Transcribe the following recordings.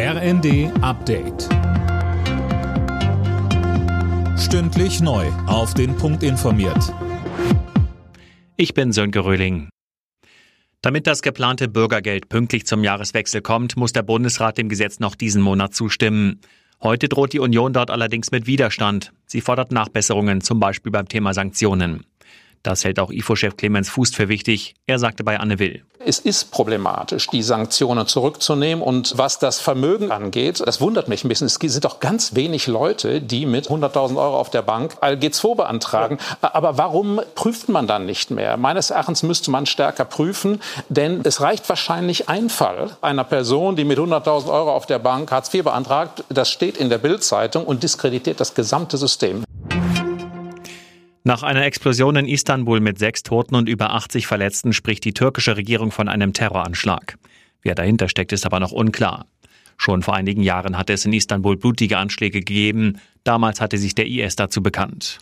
RND Update. Stündlich neu. Auf den Punkt informiert. Ich bin Sönke Röhling. Damit das geplante Bürgergeld pünktlich zum Jahreswechsel kommt, muss der Bundesrat dem Gesetz noch diesen Monat zustimmen. Heute droht die Union dort allerdings mit Widerstand. Sie fordert Nachbesserungen, zum Beispiel beim Thema Sanktionen. Das hält auch IFO-Chef Clemens Fuß für wichtig. Er sagte bei Anne Will. Es ist problematisch, die Sanktionen zurückzunehmen. Und was das Vermögen angeht, das wundert mich ein bisschen. Es sind doch ganz wenig Leute, die mit 100.000 Euro auf der Bank ALG2 beantragen. Aber warum prüft man dann nicht mehr? Meines Erachtens müsste man stärker prüfen, denn es reicht wahrscheinlich ein Fall einer Person, die mit 100.000 Euro auf der Bank Hartz IV beantragt. Das steht in der Bildzeitung und diskreditiert das gesamte System. Nach einer Explosion in Istanbul mit sechs Toten und über 80 Verletzten spricht die türkische Regierung von einem Terroranschlag. Wer dahinter steckt, ist aber noch unklar. Schon vor einigen Jahren hatte es in Istanbul blutige Anschläge gegeben. Damals hatte sich der IS dazu bekannt.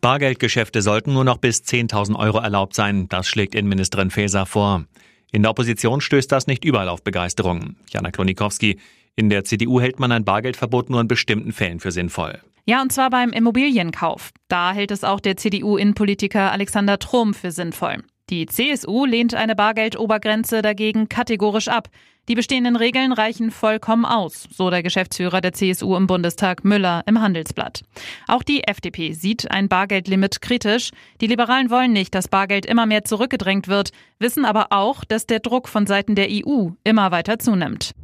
Bargeldgeschäfte sollten nur noch bis 10.000 Euro erlaubt sein. Das schlägt Innenministerin Faeser vor. In der Opposition stößt das nicht überall auf Begeisterung. Jana Klonikowski, in der CDU hält man ein Bargeldverbot nur in bestimmten Fällen für sinnvoll. Ja, und zwar beim Immobilienkauf. Da hält es auch der CDU-Innenpolitiker Alexander Trum für sinnvoll. Die CSU lehnt eine Bargeldobergrenze dagegen kategorisch ab. Die bestehenden Regeln reichen vollkommen aus, so der Geschäftsführer der CSU im Bundestag Müller im Handelsblatt. Auch die FDP sieht ein Bargeldlimit kritisch. Die Liberalen wollen nicht, dass Bargeld immer mehr zurückgedrängt wird, wissen aber auch, dass der Druck von Seiten der EU immer weiter zunimmt.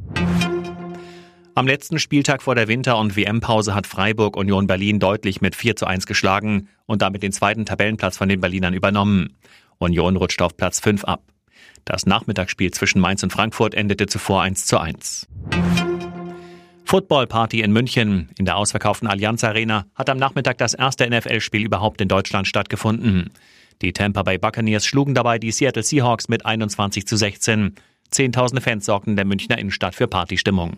Am letzten Spieltag vor der Winter- und WM-Pause hat Freiburg Union Berlin deutlich mit 4 zu 1 geschlagen und damit den zweiten Tabellenplatz von den Berlinern übernommen. Union rutscht auf Platz 5 ab. Das Nachmittagsspiel zwischen Mainz und Frankfurt endete zuvor 1 zu 1. Footballparty in München. In der ausverkauften Allianz Arena hat am Nachmittag das erste NFL-Spiel überhaupt in Deutschland stattgefunden. Die Tampa Bay Buccaneers schlugen dabei die Seattle Seahawks mit 21 zu 16. Zehntausende Fans sorgten der Münchner Innenstadt für Partystimmung.